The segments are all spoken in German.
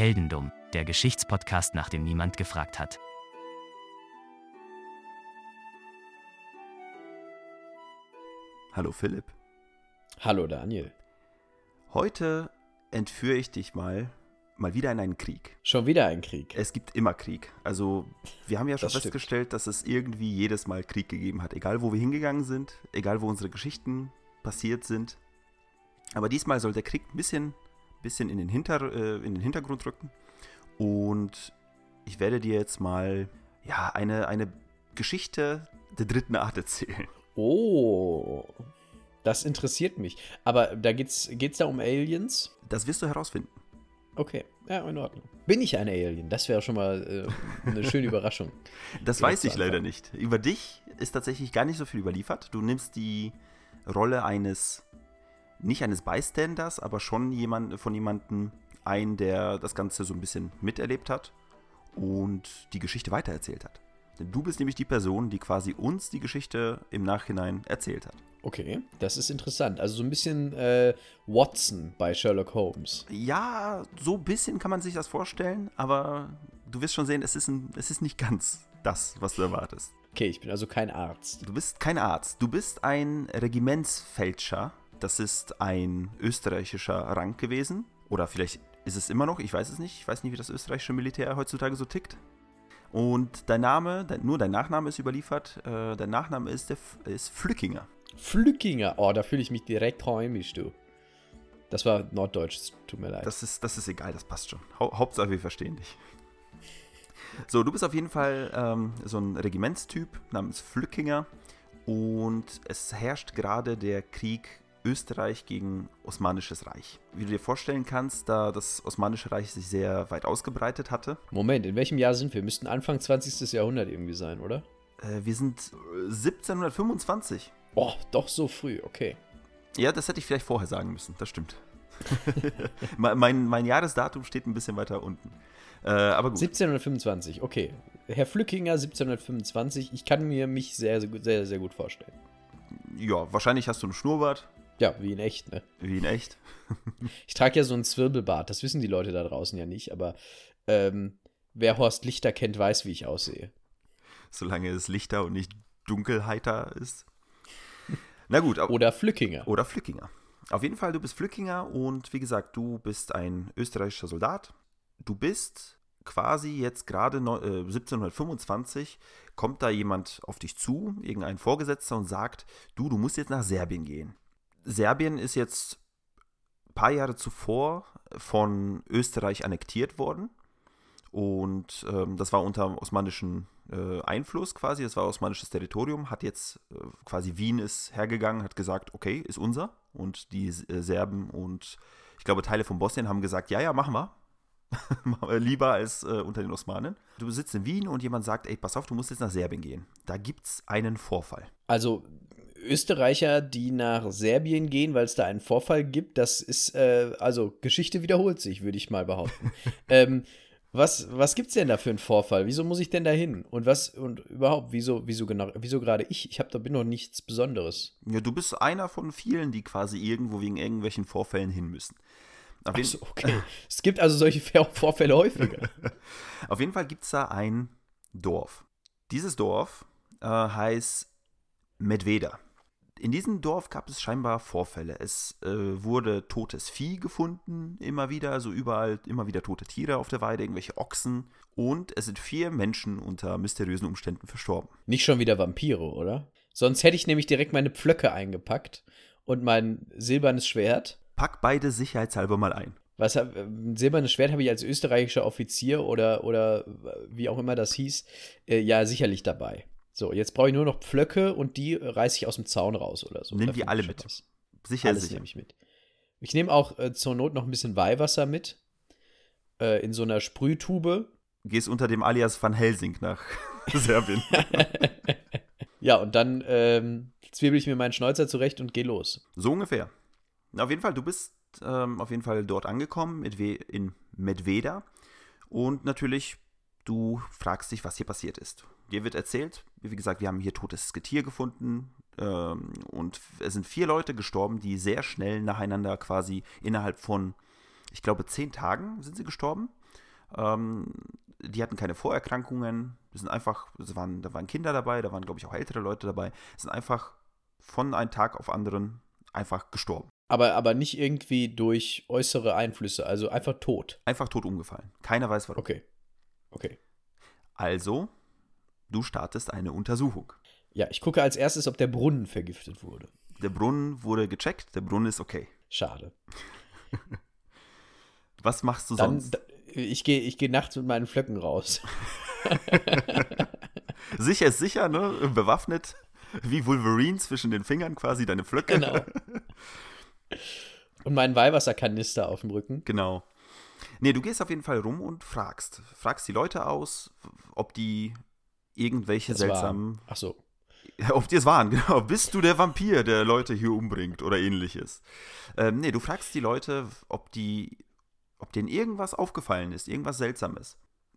Heldendum, der Geschichtspodcast, nach dem niemand gefragt hat. Hallo Philipp. Hallo Daniel. Heute entführe ich dich mal mal wieder in einen Krieg. Schon wieder ein Krieg. Es gibt immer Krieg. Also wir haben ja schon Das stimmt. festgestellt, dass es irgendwie jedes Mal Krieg gegeben hat. Egal wo wir hingegangen sind, egal wo unsere Geschichten passiert sind. Aber diesmal soll der Krieg ein bisschen, bisschen in, den Hinter, äh, in den Hintergrund rücken. Und ich werde dir jetzt mal ja, eine, eine Geschichte der dritten Art erzählen. Oh, das interessiert mich. Aber da geht's, geht's da um Aliens? Das wirst du herausfinden. Okay, ja, in Ordnung. Bin ich ein Alien? Das wäre schon mal äh, eine schöne Überraschung. Das weiß ich leider nicht. Über dich ist tatsächlich gar nicht so viel überliefert. Du nimmst die Rolle eines, nicht eines Bystanders, aber schon jemand, von jemandem ein, der das Ganze so ein bisschen miterlebt hat und die Geschichte weitererzählt hat. Denn du bist nämlich die Person, die quasi uns die Geschichte im Nachhinein erzählt hat. Okay, das ist interessant. Also so ein bisschen äh, Watson bei Sherlock Holmes. Ja, so ein bisschen kann man sich das vorstellen, aber du wirst schon sehen, es ist, ein, es ist nicht ganz das, was du erwartest. Okay, ich bin also kein Arzt. Du bist kein Arzt, du bist ein Regimentsfeldscher. Das ist ein österreichischer Rang gewesen. Oder vielleicht ist es immer noch, ich weiß es nicht. Ich weiß nicht, wie das österreichische Militär heutzutage so tickt. Und dein Name, nur dein Nachname ist überliefert. Äh, dein Nachname ist, der, ist Flückinger. Flückinger. Oh, da fühle ich mich direkt heimisch, du. Das war Norddeutsch, tut mir leid. Das ist, das ist egal, das passt schon. Hau Hauptsache, wir verstehen dich. So, du bist auf jeden Fall ähm, so ein Regimentstyp namens Flückinger. Und es herrscht gerade der Krieg Österreich gegen Osmanisches Reich. Wie du dir vorstellen kannst, da das Osmanische Reich sich sehr weit ausgebreitet hatte. Moment, in welchem Jahr sind wir? Müssten Anfang 20. Jahrhundert irgendwie sein, oder? Äh, wir sind äh, 1725. Oh, doch so früh, okay. Ja, das hätte ich vielleicht vorher sagen müssen, das stimmt. mein, mein, mein Jahresdatum steht ein bisschen weiter unten. Äh, aber gut. 1725, okay. Herr Flückinger 1725, ich kann mir mich sehr, sehr, sehr, sehr gut vorstellen. Ja, wahrscheinlich hast du einen Schnurrbart, Ja, wie in echt, ne? wie in echt. Ich trage ja so einen Zwirbelbart, das wissen die Leute da draußen ja nicht, aber ähm, wer Horst Lichter kennt, weiß, wie ich aussehe. solange es lichter und nicht dunkelheiter ist. Na gut, Oder Flückinger. oder Flückinger. Auf jeden Fall, du bist Flückinger und wie gesagt, du bist ein österreichischer Soldat. Du bist quasi jetzt gerade äh, 1725, kommt da jemand auf dich zu, irgendein Vorgesetzter und sagt, du, du musst jetzt nach Serbien gehen. Serbien ist jetzt ein paar Jahre zuvor von Österreich annektiert worden. Und ähm, das war unter osmanischen äh, Einfluss quasi, das war osmanisches Territorium, hat jetzt äh, quasi Wien ist hergegangen, hat gesagt, okay, ist unser. Und die äh, Serben und ich glaube Teile von Bosnien haben gesagt, ja, ja, machen wir. Lieber als äh, unter den Osmanen. Du sitzt in Wien und jemand sagt, ey, pass auf, du musst jetzt nach Serbien gehen. Da gibt's einen Vorfall. Also Österreicher, die nach Serbien gehen, weil es da einen Vorfall gibt, das ist, äh, also Geschichte wiederholt sich, würde ich mal behaupten. ähm, was, was gibt's denn da für einen Vorfall? Wieso muss ich denn da hin? Und was, und überhaupt, wieso, wieso genau, wieso gerade ich? Ich habe da bin noch nichts Besonderes. Ja, du bist einer von vielen, die quasi irgendwo wegen irgendwelchen Vorfällen hin müssen. Auf, jeden, Achso, okay. es gibt also solche Vorfälle häufiger. auf jeden Fall gibt es da ein Dorf. Dieses Dorf äh, heißt Medveda. In diesem Dorf gab es scheinbar Vorfälle. Es äh, wurde totes Vieh gefunden, immer wieder, also überall immer wieder tote Tiere auf der Weide, irgendwelche Ochsen. Und es sind vier Menschen unter mysteriösen Umständen verstorben. Nicht schon wieder Vampire, oder? Sonst hätte ich nämlich direkt meine Pflöcke eingepackt und mein silbernes Schwert. Pack beide sicherheitshalber mal ein. Was hab- ein silbernes Schwert habe ich als österreichischer Offizier oder, oder wie auch immer das hieß, äh, ja sicherlich dabei. So, jetzt brauche ich nur noch Pflöcke und die reiße ich aus dem Zaun raus oder so. Nimm die alle mit. was. Sicher, Alles sicher. nehme ich mit. Ich nehme auch äh, zur Not noch ein bisschen Weihwasser mit. Äh, in so einer Sprühtube. Gehst unter dem Alias Van Helsing nach Serbien. Ja, und dann ähm, zwiebel ich mir meinen Schnäuzer zurecht und gehe los. So ungefähr. Na, Auf jeden Fall, du bist ähm, auf jeden Fall dort angekommen in Medveda. Und natürlich, du fragst dich, was hier passiert ist. Dir wird erzählt, wie gesagt, wir haben hier totes Getier gefunden. Ähm, und es sind vier Leute gestorben, die sehr schnell nacheinander quasi innerhalb von, ich glaube, zehn Tagen sind sie gestorben. Ähm, die hatten keine Vorerkrankungen. Das sind einfach, das waren, da waren Kinder dabei, da waren, glaube ich, auch ältere Leute dabei. Sind einfach von einem Tag auf anderen einfach gestorben. Aber, aber nicht irgendwie durch äußere Einflüsse, also einfach tot. Einfach tot umgefallen. Keiner weiß warum. Okay. Okay. Also, du startest eine Untersuchung. Ja, ich gucke als erstes, ob der Brunnen vergiftet wurde. Der Brunnen wurde gecheckt, der Brunnen ist okay. Schade. Was machst du Dann, sonst? ich gehe ich geh nachts mit meinen Flöcken raus. Sicher ist sicher, ne? Bewaffnet, wie Wolverine zwischen den Fingern quasi deine Flöcke. Genau. Und meinen Weihwasserkanister auf dem Rücken. Genau. Nee, du gehst auf jeden Fall rum und fragst. Fragst die Leute aus, ob die irgendwelche Das seltsamen. Ach so. Ob die es waren, genau. Bist du der Vampir, der Leute hier umbringt oder ähnliches? Ähm, nee, du fragst die Leute, ob die, ob denen irgendwas aufgefallen ist, irgendwas Seltsames.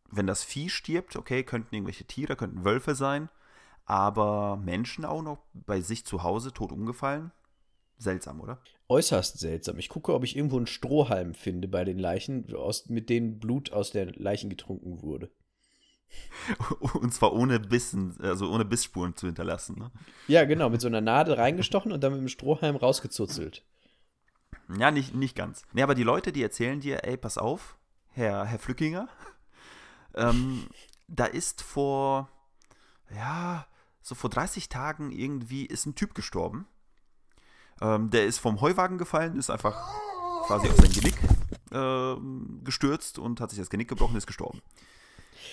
Wenn das Vieh stirbt, okay, könnten irgendwelche Tiere, könnten Wölfe sein, aber Menschen auch noch bei sich zu Hause tot umgefallen? Seltsam, oder? Äußerst seltsam. Ich gucke, ob ich irgendwo einen Strohhalm finde bei den Leichen, aus, mit denen Blut aus der Leichen getrunken wurde. Und zwar ohne Bissen, also ohne Bissspuren zu hinterlassen. Ne? Ja, genau, mit so einer Nadel reingestochen und dann mit dem Strohhalm rausgezuzelt. Ja, nicht, nicht ganz. Nee, aber die Leute, die erzählen dir, ey, pass auf, Herr, Herr Flückinger, ähm, da ist vor, ja, so vor 30 Tagen irgendwie ist ein Typ gestorben. Ähm, der ist vom Heuwagen gefallen, ist einfach quasi auf sein Genick ähm, gestürzt und hat sich das Genick gebrochen, ist gestorben.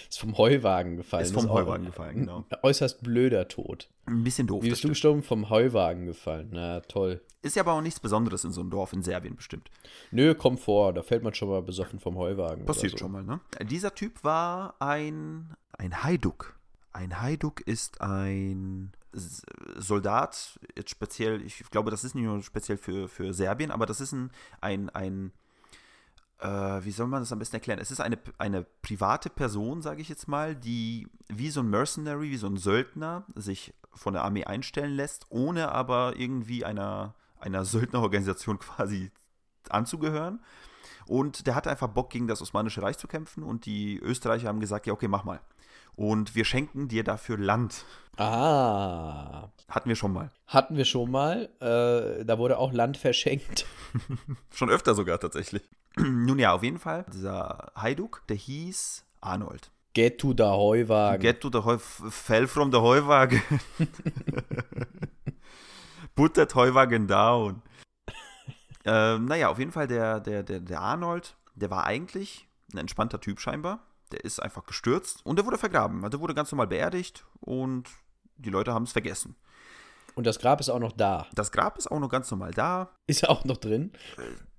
Ist vom Heuwagen gefallen. Ist vom auch Heuwagen gefallen, genau. Äußerst blöder Tod. Ein bisschen doof. Wie bist du gestorben? Vom Heuwagen gefallen. Na, toll. Ist ja aber auch nichts Besonderes in so einem Dorf in Serbien bestimmt. Nö, komm vor, da fällt man schon mal besoffen vom Heuwagen. Passiert so. schon mal, ne? Dieser Typ war ein, ein Haiduk. Ein Haiduk ist ein Soldat, jetzt speziell, ich glaube, das ist nicht nur speziell für, für Serbien, aber das ist ein, ein, ein äh, wie soll man das am besten erklären? Es ist eine, eine private Person, sage ich jetzt mal, die wie so ein Mercenary, wie so ein Söldner sich von der Armee einstellen lässt, ohne aber irgendwie einer, einer Söldnerorganisation quasi anzugehören. Und der hatte einfach Bock, gegen das Osmanische Reich zu kämpfen. Und die Österreicher haben gesagt, ja, okay, mach mal. Und wir schenken dir dafür Land. Ah, Hatten wir schon mal. hatten wir schon mal. Äh, da wurde auch Land verschenkt. Schon öfter sogar tatsächlich. Nun ja, auf jeden Fall. Dieser Haiduk, der hieß Arnold. Get to the Heuwagen. Get to the Heu fell from the Heuwagen. Put that Heuwagen down. ähm, naja, auf jeden Fall der, der, der, der Arnold, der war eigentlich ein entspannter Typ scheinbar. Der ist einfach gestürzt und der wurde vergraben. Also der wurde ganz normal beerdigt und die Leute haben es vergessen. Und das Grab ist auch noch da. Das Grab ist auch noch ganz normal da. Ist auch noch drin.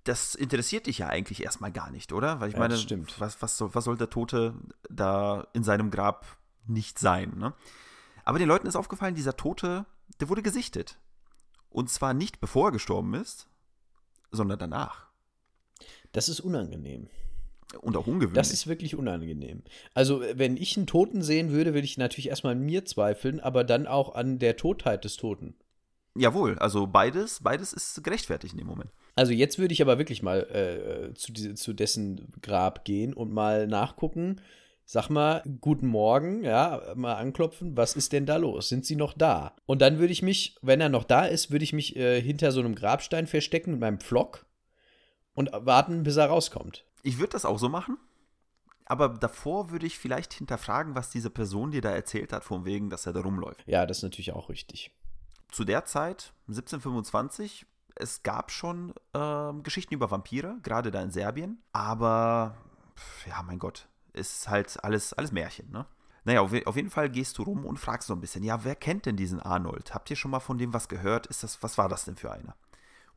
Das interessiert dich ja eigentlich erstmal gar nicht, oder? Weil ich Ja, meine, das stimmt. Was, was, soll, was soll der Tote da in seinem Grab nicht sein, ne? Aber den Leuten ist aufgefallen, dieser Tote, der wurde gesichtet. Und zwar nicht bevor er gestorben ist, sondern danach. Das ist unangenehm. Und auch ungewöhnlich. Das ist wirklich unangenehm. Also, wenn ich einen Toten sehen würde, würde ich natürlich erstmal an mir zweifeln, aber dann auch an der Totheit des Toten. Jawohl, also beides, beides ist gerechtfertigt in dem Moment. Also jetzt würde ich aber wirklich mal äh, zu, diese, zu dessen Grab gehen und mal nachgucken. Sag mal, guten Morgen, ja, mal anklopfen, was ist denn da los? Sind sie noch da? Und dann würde ich mich, wenn er noch da ist, würde ich mich äh, hinter so einem Grabstein verstecken mit meinem Pflock und warten, bis er rauskommt. Ich würde das auch so machen. Aber davor würde ich vielleicht hinterfragen, was diese Person dir da erzählt hat, von wegen, dass er da rumläuft. Ja, das ist natürlich auch richtig. zu der Zeit, 1725, es gab schon ähm, Geschichten über Vampire, gerade da in Serbien. Aber, ja, mein Gott, ist halt alles, alles Märchen, ne? Naja, auf, auf jeden Fall gehst du rum und fragst so ein bisschen, ja, wer kennt denn diesen Arnold? Habt ihr schon mal von dem was gehört? Ist das, was war das denn für einer?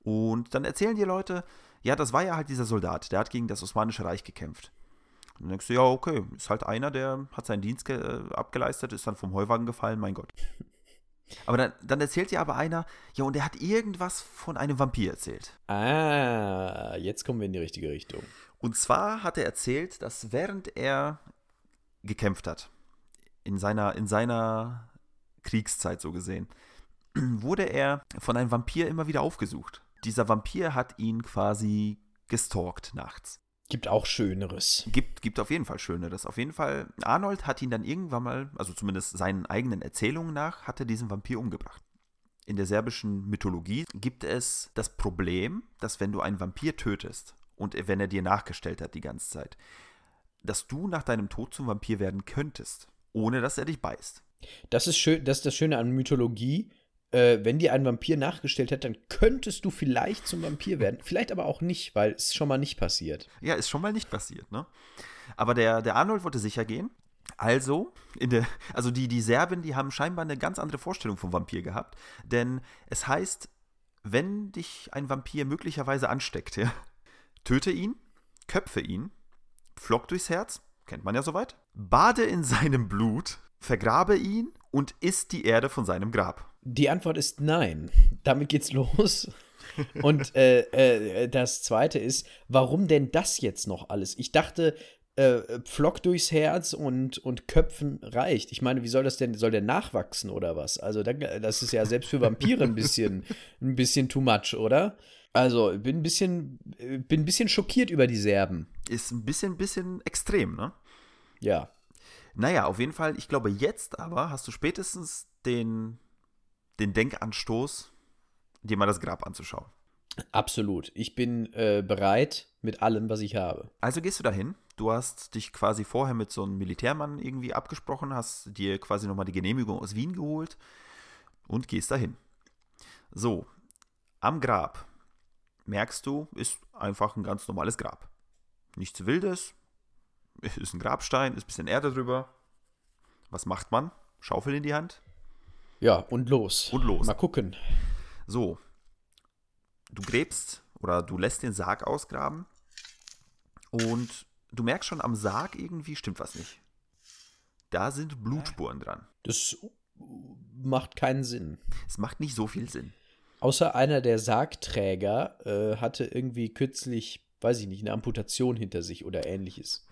Und dann erzählen dir Leute, ja, das war ja halt dieser Soldat, der hat gegen das Osmanische Reich gekämpft. Und dann denkst du, ja, okay, ist halt einer, der hat seinen Dienst äh, abgeleistet, ist dann vom Heuwagen gefallen, mein Gott. Aber dann, dann erzählt dir aber einer, ja, und er hat irgendwas von einem Vampir erzählt. Ah, jetzt kommen wir in die richtige Richtung. Und zwar hat er erzählt, dass während er gekämpft hat, in seiner, in seiner Kriegszeit so gesehen, wurde er von einem Vampir immer wieder aufgesucht. Dieser Vampir hat ihn quasi gestalkt nachts. Gibt auch Schöneres. Gibt, gibt auf jeden Fall Schöneres. Auf jeden Fall, Arnold hat ihn dann irgendwann mal, also zumindest seinen eigenen Erzählungen nach, hat er diesen Vampir umgebracht. In der serbischen Mythologie gibt es das Problem, dass wenn du einen Vampir tötest und wenn er dir nachgestellt hat die ganze Zeit, dass du nach deinem Tod zum Vampir werden könntest, ohne dass er dich beißt. Das ist schön, das ist das Schöne an Mythologie. Äh, wenn dir ein Vampir nachgestellt hat, dann könntest du vielleicht zum Vampir werden. Vielleicht aber auch nicht, weil es schon mal nicht passiert. Ja, ist schon mal nicht passiert, ne? Aber der, der Arnold wollte sicher gehen. Also, der, also die, die Serben, die haben scheinbar eine ganz andere Vorstellung vom Vampir gehabt. Denn es heißt, wenn dich ein Vampir möglicherweise ansteckt, ja, töte ihn, köpfe ihn, flock durchs Herz, kennt man ja soweit, bade in seinem Blut, vergrabe ihn und isst die Erde von seinem Grab. Die Antwort ist nein. Damit geht's los. Und äh, äh, das zweite ist, warum denn das jetzt noch alles? Ich dachte, äh, Pflock durchs Herz und, und Köpfen reicht. Ich meine, wie soll das denn, soll der nachwachsen oder was? Also, das ist ja selbst für Vampire ein bisschen, ein bisschen too much, oder? Also, bin ein bisschen, bin ein bisschen schockiert über die Serben. Ist ein bisschen, bisschen extrem, ne? Ja. Naja, auf jeden Fall, ich glaube, jetzt aber hast du spätestens den, den Denkanstoß, dir mal das Grab anzuschauen. Absolut. Ich bin äh, bereit mit allem, was ich habe. Also gehst du dahin. Du hast dich quasi vorher mit so einem Militärmann irgendwie abgesprochen, hast dir quasi nochmal die Genehmigung aus Wien geholt und gehst dahin. So, am Grab merkst du, ist einfach ein ganz normales Grab. Nichts Wildes, ist ein Grabstein, ist ein bisschen Erde drüber. Was macht man? Schaufel in die Hand? Ja, und los. Und los. Mal gucken. So, du gräbst oder du lässt den Sarg ausgraben und du merkst schon am Sarg irgendwie stimmt was nicht. Da sind Blutspuren dran. Das macht keinen Sinn. Es macht nicht so viel Sinn. Außer einer der Sargträger äh, hatte irgendwie kürzlich, weiß ich nicht, eine Amputation hinter sich oder ähnliches.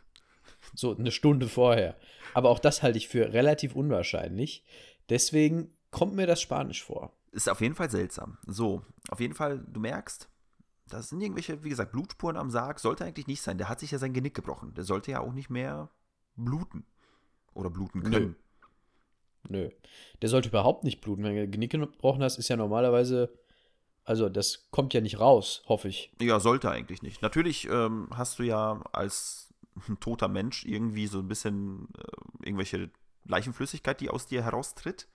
So eine Stunde vorher. Aber auch das halte ich für relativ unwahrscheinlich. Deswegen kommt mir das Spanisch vor. Ist auf jeden Fall seltsam. So, auf jeden Fall, du merkst, das sind irgendwelche, wie gesagt, Blutspuren am Sarg. Sollte eigentlich nicht sein. Der hat sich ja sein Genick gebrochen. Der sollte ja auch nicht mehr bluten. Oder bluten können. Nö. Nö. Der sollte überhaupt nicht bluten. Wenn du Genick gebrochen hast, ist ja normalerweise. Also, das kommt ja nicht raus, hoffe ich. Ja, sollte eigentlich nicht. Natürlich ähm, hast du ja als toter Mensch irgendwie so ein bisschen äh, irgendwelche Leichenflüssigkeit, die aus dir heraustritt.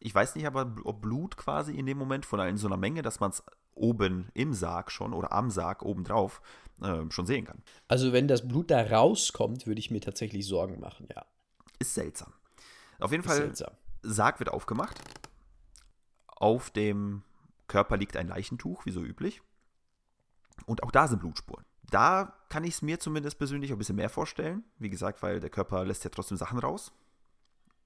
Ich weiß nicht aber, ob Blut quasi in dem Moment von in so einer Menge, dass man es oben im Sarg schon oder am Sarg obendrauf äh, schon sehen kann. Also wenn das Blut da rauskommt, würde ich mir tatsächlich Sorgen machen, ja. Ist seltsam. Auf jeden Ist Fall, seltsam. Sarg wird aufgemacht. Auf dem Körper liegt ein Leichentuch, wie so üblich. Und auch da sind Blutspuren. Da kann ich es mir zumindest persönlich ein bisschen mehr vorstellen. Wie gesagt, weil der Körper lässt ja trotzdem Sachen raus.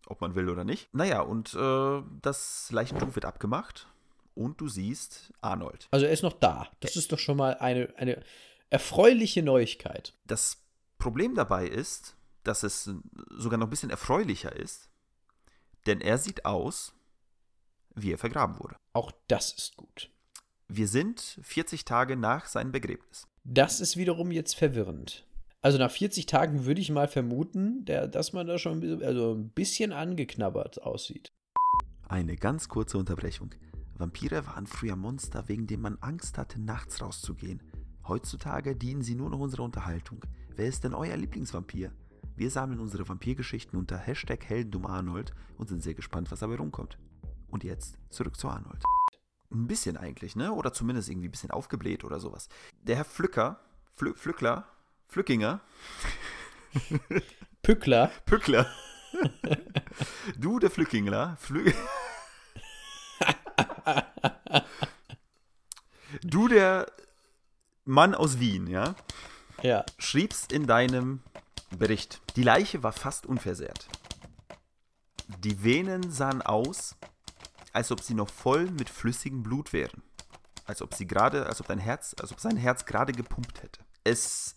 Ob man will oder nicht. Naja, und äh, das Leichentuch wird abgemacht und du siehst Arnold. Also er ist noch da. Das ist doch schon mal eine, eine erfreuliche Neuigkeit. Das Problem dabei ist, dass es sogar noch ein bisschen erfreulicher ist, denn er sieht aus, wie er vergraben wurde. Auch das ist gut. Wir sind 40 Tage nach seinem Begräbnis. Das ist wiederum jetzt verwirrend. Also nach 40 Tagen würde ich mal vermuten, der, dass man da schon also ein bisschen angeknabbert aussieht. Eine ganz kurze Unterbrechung. Vampire waren früher Monster, wegen denen man Angst hatte, nachts rauszugehen. Heutzutage dienen sie nur noch unserer Unterhaltung. Wer ist denn euer Lieblingsvampir? Wir sammeln unsere Vampirgeschichten unter Hashtag Heldendumarnold und sind sehr gespannt, was dabei rumkommt. Und jetzt zurück zu Arnold. Ein bisschen eigentlich, ne? Oder zumindest irgendwie ein bisschen aufgebläht oder sowas. Der Herr Pflücker, Pflü Pflückler, Pflückinger. Pückler. Pückler. du, der Pflückingler. Flü du, der Mann aus Wien, ja? Ja. Schriebst in deinem Bericht, die Leiche war fast unversehrt. Die Venen sahen aus, als ob sie noch voll mit flüssigem Blut wären. Als ob sie gerade, als ob dein Herz, als ob sein Herz gerade gepumpt hätte. Es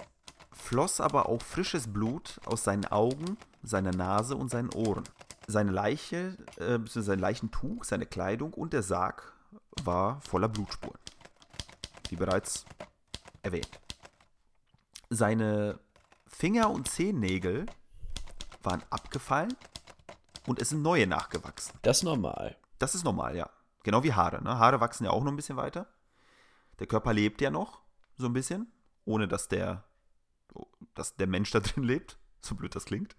floss aber auch frisches Blut aus seinen Augen, seiner Nase und seinen Ohren. Seine Leiche, äh, sein Leichentuch, seine Kleidung und der Sarg war voller Blutspuren. Wie bereits erwähnt. Seine Finger- und Zehennägel waren abgefallen und es sind neue nachgewachsen. Das ist normal. Das ist normal, ja. Genau wie Haare. Ne? Haare wachsen ja auch noch ein bisschen weiter. Der Körper lebt ja noch so ein bisschen, ohne dass der, dass der Mensch da drin lebt. So blöd das klingt.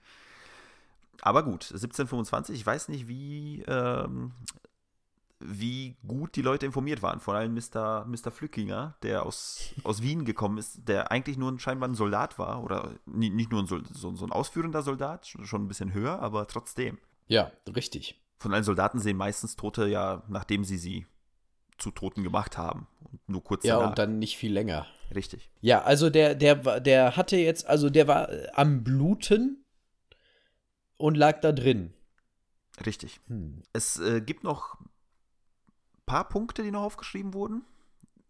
Aber gut, 1725, ich weiß nicht, wie, ähm, wie gut die Leute informiert waren. Vor allem Mr. Mr. Flückinger, der aus, aus Wien gekommen ist, der eigentlich nur ein, scheinbar ein Soldat war. Oder nicht nur ein, so, so ein ausführender Soldat, schon ein bisschen höher, aber trotzdem. Ja, richtig. Von allen Soldaten sehen meistens Tote ja, nachdem sie sie zu Toten gemacht haben. Und nur kurz Ja, danach. und dann nicht viel länger. Richtig. Ja, also der, der, war- der hatte jetzt, also der war äh, am Bluten und lag da drin. Richtig. Hm. Es äh, gibt noch ein paar Punkte, die noch aufgeschrieben wurden.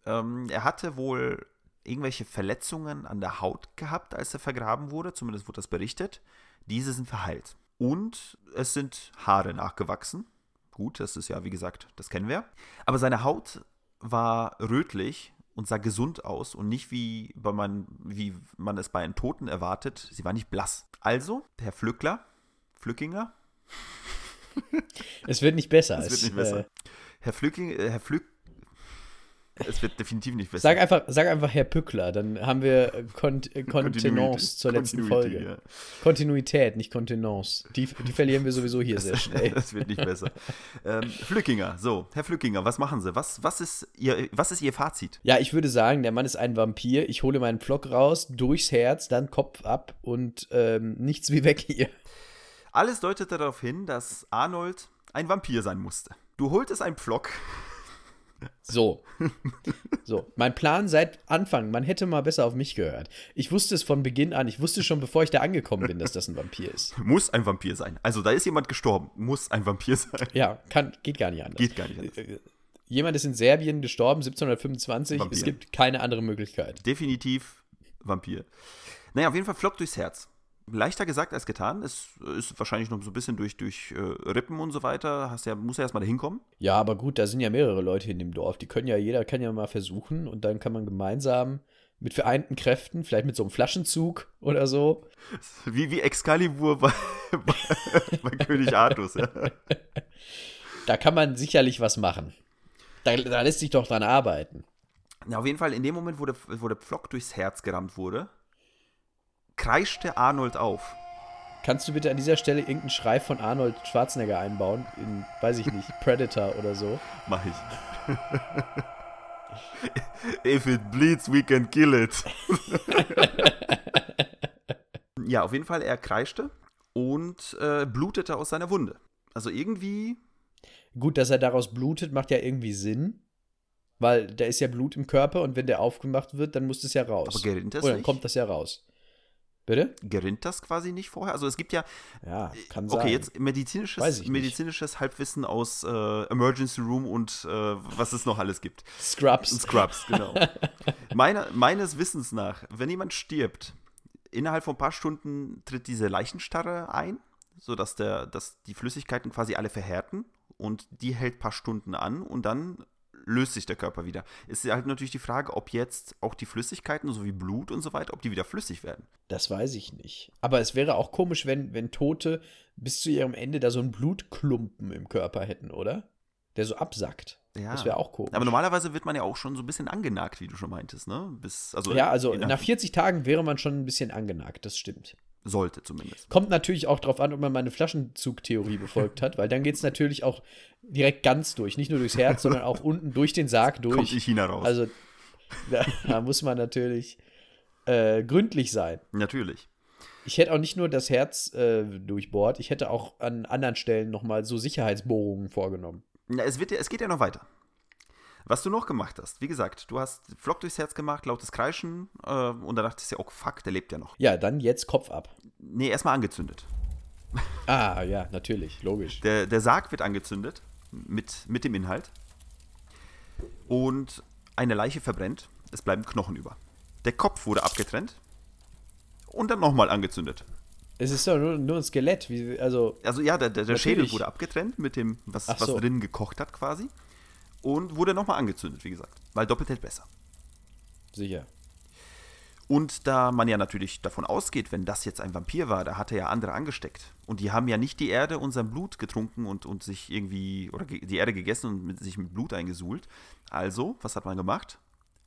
Ähm, er hatte wohl irgendwelche Verletzungen an der Haut gehabt, als er vergraben wurde. Zumindest wurde das berichtet. Diese sind verheilt. Und es sind Haare nachgewachsen. Gut, das ist ja, wie gesagt, das kennen wir. Aber seine Haut war rötlich und sah gesund aus und nicht wie, bei man, wie man es bei einem Toten erwartet. Sie war nicht blass. Also, Herr Flückler, Flückinger, Es wird nicht besser. es wird nicht besser. Äh, Herr Flücking, äh, Herr Flück. Es wird definitiv nicht besser. sag, einfach, sag einfach Herr Pückler, dann haben wir äh, Kont äh, Kontenance zur letzten Folge. ja. Kontinuität, nicht Kontenance. Die, die verlieren wir sowieso hier sehr schnell. Das wird nicht besser. ähm, Flückinger, so, Herr Flückinger, was machen Sie? Was, was, ist Ihr, was ist Ihr Fazit? Ja, ich würde sagen, der Mann ist ein Vampir. Ich hole meinen Pflock raus, durchs Herz, dann Kopf ab und ähm, nichts wie weg hier. Alles deutete darauf hin, dass Arnold ein Vampir sein musste. Du holtest einen Pflock. So. So. Mein Plan seit Anfang, man hätte mal besser auf mich gehört. Ich wusste es von Beginn an. Ich wusste schon, bevor ich da angekommen bin, dass das ein Vampir ist. Muss ein Vampir sein. Also, da ist jemand gestorben. Muss ein Vampir sein. Ja, kann, geht gar nicht anders. Geht gar nicht anders. Äh, Jemand ist in Serbien gestorben, 1725. Vampir. Es gibt keine andere Möglichkeit. Definitiv Vampir. Naja, auf jeden Fall Flock durchs Herz. Leichter gesagt als getan. Es ist wahrscheinlich noch so ein bisschen durch, durch äh, Rippen und so weiter. Hast ja, muss ja erstmal da hinkommen. Ja, aber gut, da sind ja mehrere Leute in dem Dorf. Die können ja, jeder kann ja mal versuchen und dann kann man gemeinsam mit vereinten Kräften, vielleicht mit so einem Flaschenzug oder so. Wie, wie Excalibur bei, bei, bei König Artus. Ja. Da kann man sicherlich was machen. Da, da lässt sich doch dran arbeiten. Na, auf jeden Fall, in dem Moment, wo der, wo der Pflock durchs Herz gerammt wurde, kreischte Arnold auf. Kannst du bitte an dieser Stelle irgendeinen Schrei von Arnold Schwarzenegger einbauen? In, weiß ich nicht, Predator oder so. Mach ich. If it bleeds, we can kill it. ja, auf jeden Fall, er kreischte und äh, blutete aus seiner Wunde. Also irgendwie, Gut, dass er daraus blutet, macht ja irgendwie Sinn. Weil da ist ja Blut im Körper und wenn der aufgemacht wird, dann muss das ja raus. aber gerinnt das Oder dann nicht? kommt das ja raus. Bitte? Gerinnt das quasi nicht vorher? Also es gibt ja, Ja, kann sein. okay, jetzt medizinisches, medizinisches Halbwissen aus äh, Emergency Room und äh, was es noch alles gibt. Scrubs. Und Scrubs, genau. Meine, meines Wissens nach, wenn jemand stirbt, innerhalb von ein paar Stunden tritt diese Leichenstarre ein, sodass der, dass die Flüssigkeiten quasi alle verhärten und die hält ein paar Stunden an und dann löst sich der Körper wieder. Ist halt natürlich die Frage, ob jetzt auch die Flüssigkeiten, so wie Blut und so weiter, ob die wieder flüssig werden. Das weiß ich nicht. Aber es wäre auch komisch, wenn, wenn Tote bis zu ihrem Ende da so einen Blutklumpen im Körper hätten, oder? Der so absackt. Ja. Das wäre auch komisch. Aber normalerweise wird man ja auch schon so ein bisschen angenagt, wie du schon meintest, ne? Bis, also ja, also nach 40 Tagen wäre man schon ein bisschen angenagt, das stimmt. Sollte zumindest. Kommt natürlich auch drauf an, ob man meine Flaschenzugtheorie befolgt hat, weil dann geht es natürlich auch direkt ganz durch. Nicht nur durchs Herz, sondern auch unten durch den Sarg durch. Kommt in China raus. Also da, da muss man natürlich äh, gründlich sein. natürlich. Ich hätte auch nicht nur das Herz äh, durchbohrt, ich hätte auch an anderen Stellen nochmal so Sicherheitsbohrungen vorgenommen. Na, es, wird ja, es geht ja noch weiter. Was du noch gemacht hast, wie gesagt, du hast Flock durchs Herz gemacht, lautes Kreischen äh, und dann dachtest du ja, oh fuck, der lebt ja noch. Ja, dann jetzt Kopf ab. Nee, erstmal angezündet. Ah, ja, natürlich, logisch. Der, der Sarg wird angezündet mit, mit dem Inhalt und eine Leiche verbrennt, es bleiben Knochen über. Der Kopf wurde abgetrennt und dann nochmal angezündet. Es ist doch nur, nur ein Skelett. Wie, also, Also ja, der, der, der. Schädel wurde abgetrennt mit dem, was, Ach was so. drin gekocht hat quasi und wurde nochmal angezündet, wie gesagt, weil doppelt hält besser. sicher. Und da man ja natürlich davon ausgeht, wenn das jetzt ein Vampir war, da hat er ja andere angesteckt. Und die haben ja nicht die Erde und sein Blut getrunken und, und sich irgendwie, oder die Erde gegessen und mit, sich mit Blut eingesuhlt. Also, was hat man gemacht?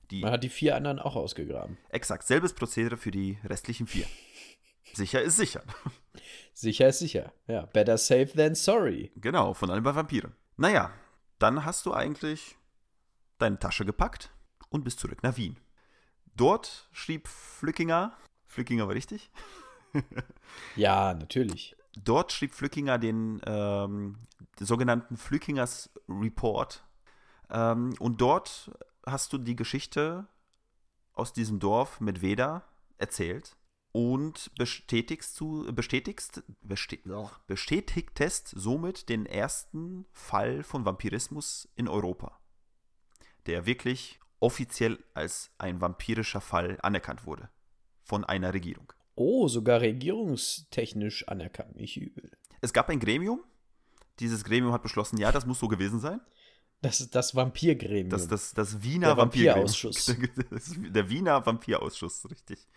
Die, man hat die vier anderen auch ausgegraben. Exakt, selbes Prozedere für die restlichen vier. sicher ist sicher. Sicher ist sicher, ja. Better safe than sorry. Genau, von allem bei Vampiren. Naja, dann hast du eigentlich deine Tasche gepackt und bist zurück nach Wien. Dort schrieb Flückinger, Flückinger war richtig? ja, natürlich. Dort schrieb Flückinger den, ähm, den sogenannten Flückingers Report. Ähm, und dort hast du die Geschichte aus diesem Dorf mit Veda erzählt und bestätigst, du, bestätigst, bestätigtest somit den ersten Fall von Vampirismus in Europa, der wirklich offiziell als ein vampirischer Fall anerkannt wurde von einer Regierung. Oh, sogar regierungstechnisch anerkannt, nicht übel. Es gab ein Gremium. Dieses Gremium hat beschlossen, ja, das muss so gewesen sein. Das ist das Vampirgremium. Das, das, das Wiener der Vampirausschuss. der Wiener Vampirausschuss, richtig.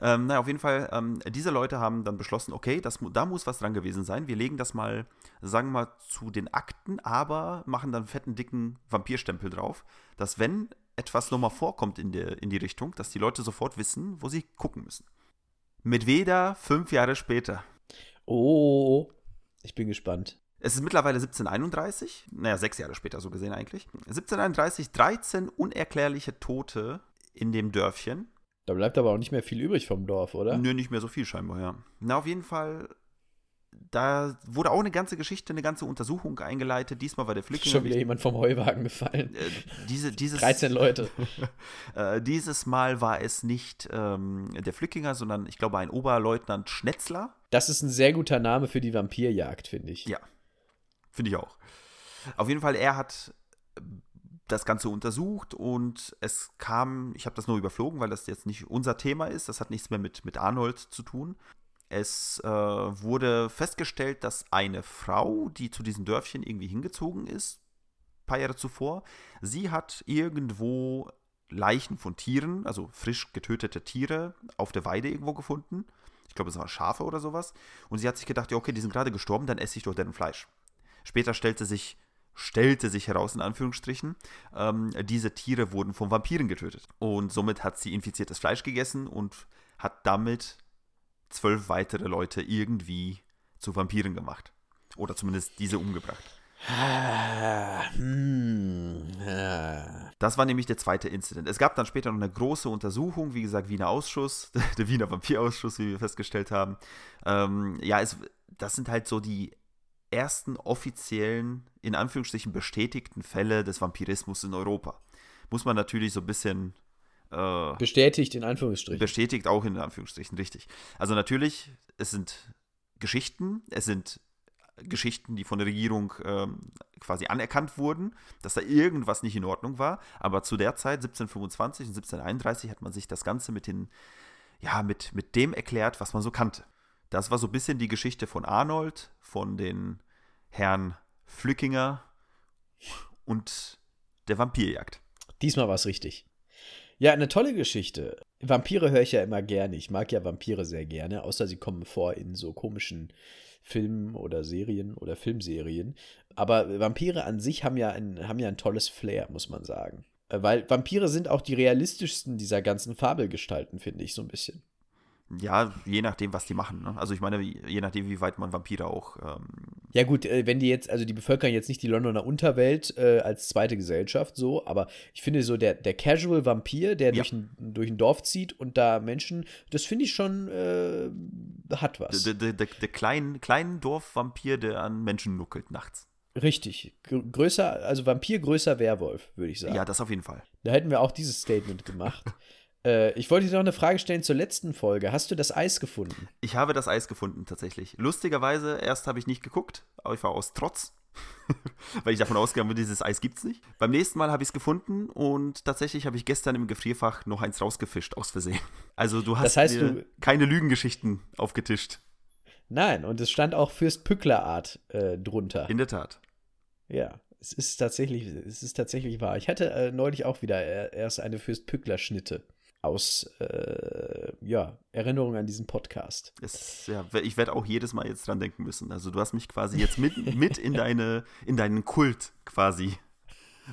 Ähm, naja, auf jeden Fall, ähm, diese Leute haben dann beschlossen, okay, das, da muss was dran gewesen sein. Wir legen das mal, sagen wir mal, zu den Akten, aber machen dann einen fetten, dicken Vampirstempel drauf, dass wenn etwas nochmal vorkommt in, der, in die Richtung, dass die Leute sofort wissen, wo sie gucken müssen. Mit Veda fünf Jahre später. Oh, ich bin gespannt. Es ist mittlerweile 1731, naja, sechs Jahre später so gesehen eigentlich. 1731, 13 unerklärliche Tote in dem Dörfchen. Da bleibt aber auch nicht mehr viel übrig vom Dorf, oder? Nö, nicht mehr so viel scheinbar, ja. Na, auf jeden Fall da wurde auch eine ganze Geschichte, eine ganze Untersuchung eingeleitet. Diesmal war der Flüchtling. Schon wieder jemand vom Heuwagen gefallen. Äh, diese, dieses, 13 Leute. äh, dieses Mal war es nicht ähm, der Flückinger, sondern ich glaube ein Oberleutnant Schnetzler. Das ist ein sehr guter Name für die Vampirjagd, finde ich. Ja, finde ich auch. Auf jeden Fall, er hat das Ganze untersucht und es kam, ich habe das nur überflogen, weil das jetzt nicht unser Thema ist, das hat nichts mehr mit, mit Arnold zu tun. Es äh, wurde festgestellt, dass eine Frau, die zu diesem Dörfchen irgendwie hingezogen ist, ein paar Jahre zuvor, sie hat irgendwo Leichen von Tieren, also frisch getötete Tiere, auf der Weide irgendwo gefunden. Ich glaube, es waren Schafe oder sowas. Und sie hat sich gedacht, ja, okay, die sind gerade gestorben, dann esse ich doch deren Fleisch. Später stellte sich, stellte sich heraus, in Anführungsstrichen, ähm, diese Tiere wurden von Vampiren getötet. Und somit hat sie infiziertes Fleisch gegessen und hat damit zwölf weitere Leute irgendwie zu Vampiren gemacht. Oder zumindest diese umgebracht. Das war nämlich der zweite Incident. Es gab dann später noch eine große Untersuchung, wie gesagt, Wiener Ausschuss, der Wiener Vampirausschuss, wie wir festgestellt haben. Ähm, ja, es, das sind halt so die ersten offiziellen, in Anführungsstrichen bestätigten Fälle des Vampirismus in Europa. Muss man natürlich so ein bisschen äh, bestätigt in Anführungsstrichen. Bestätigt auch in Anführungsstrichen, richtig. Also natürlich, es sind Geschichten, es sind Geschichten, die von der Regierung ähm, quasi anerkannt wurden, dass da irgendwas nicht in Ordnung war. Aber zu der Zeit, 1725 und 1731, hat man sich das Ganze mit den, ja, mit, mit dem erklärt, was man so kannte. Das war so ein bisschen die Geschichte von Arnold, von den Herrn Flückinger und der Vampirjagd. Diesmal war es richtig. Ja, eine tolle Geschichte. Vampire höre ich ja immer gerne. Ich mag ja Vampire sehr gerne, außer sie kommen vor in so komischen Filmen oder Serien oder Filmserien. Aber Vampire an sich haben ja ein, haben ja ein tolles Flair, muss man sagen. Äh, weil Vampire sind auch die realistischsten dieser ganzen Fabelgestalten, finde ich so ein bisschen. Ja, je nachdem, was die machen. Ne? Also ich meine, je nachdem, wie weit man Vampire auch. Ähm ja gut, äh, wenn die jetzt, also die bevölkern jetzt nicht die Londoner Unterwelt äh, als zweite Gesellschaft so, aber ich finde so der, der Casual Vampir, der ja. durch, ein, durch ein Dorf zieht und da Menschen, das finde ich schon, äh, hat was. Der, der, der, der kleine klein Dorfvampir, der an Menschen nuckelt nachts. Richtig. Größer, also Vampir größer Werwolf, würde ich sagen. Ja, das auf jeden Fall. Da hätten wir auch dieses Statement gemacht. Äh, ich wollte dir noch eine Frage stellen zur letzten Folge. Hast du das Eis gefunden? Ich habe das Eis gefunden, tatsächlich. Lustigerweise, erst habe ich nicht geguckt, aber ich war aus Trotz. Weil ich davon ausgegangen bin, dieses Eis gibt es nicht. Beim nächsten Mal habe ich es gefunden und tatsächlich habe ich gestern im Gefrierfach noch eins rausgefischt, aus Versehen. Also du hast das heißt, du, keine Lügengeschichten aufgetischt. Nein, und es stand auch Fürst Pückler Art äh, drunter. In der Tat. Ja, es ist tatsächlich, es ist tatsächlich wahr. Ich hatte äh, neulich auch wieder erst eine Fürst Pückler Schnitte aus äh, ja, Erinnerung an diesen Podcast. Es, ja, ich werde auch jedes Mal jetzt dran denken müssen. Also du hast mich quasi jetzt mit, mit in, deine, in deinen Kult quasi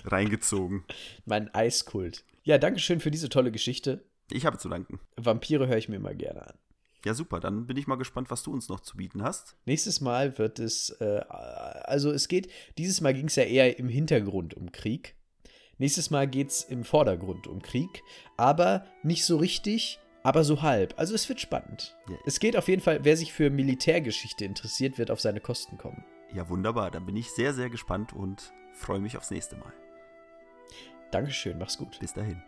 reingezogen. Mein Eiskult. Ja, danke schön für diese tolle Geschichte. Ich habe zu danken. Vampire höre ich mir immer gerne an. Ja, super. Dann bin ich mal gespannt, was du uns noch zu bieten hast. Nächstes Mal wird es, äh, also es geht, dieses Mal ging es ja eher im Hintergrund um Krieg. Nächstes Mal geht es im Vordergrund um Krieg, aber nicht so richtig, aber so halb. Also es wird spannend. Yeah. Es geht auf jeden Fall, wer sich für Militärgeschichte interessiert, wird auf seine Kosten kommen. Ja, wunderbar. Dann bin ich sehr, sehr gespannt und freue mich aufs nächste Mal. Dankeschön, mach's gut. Bis dahin.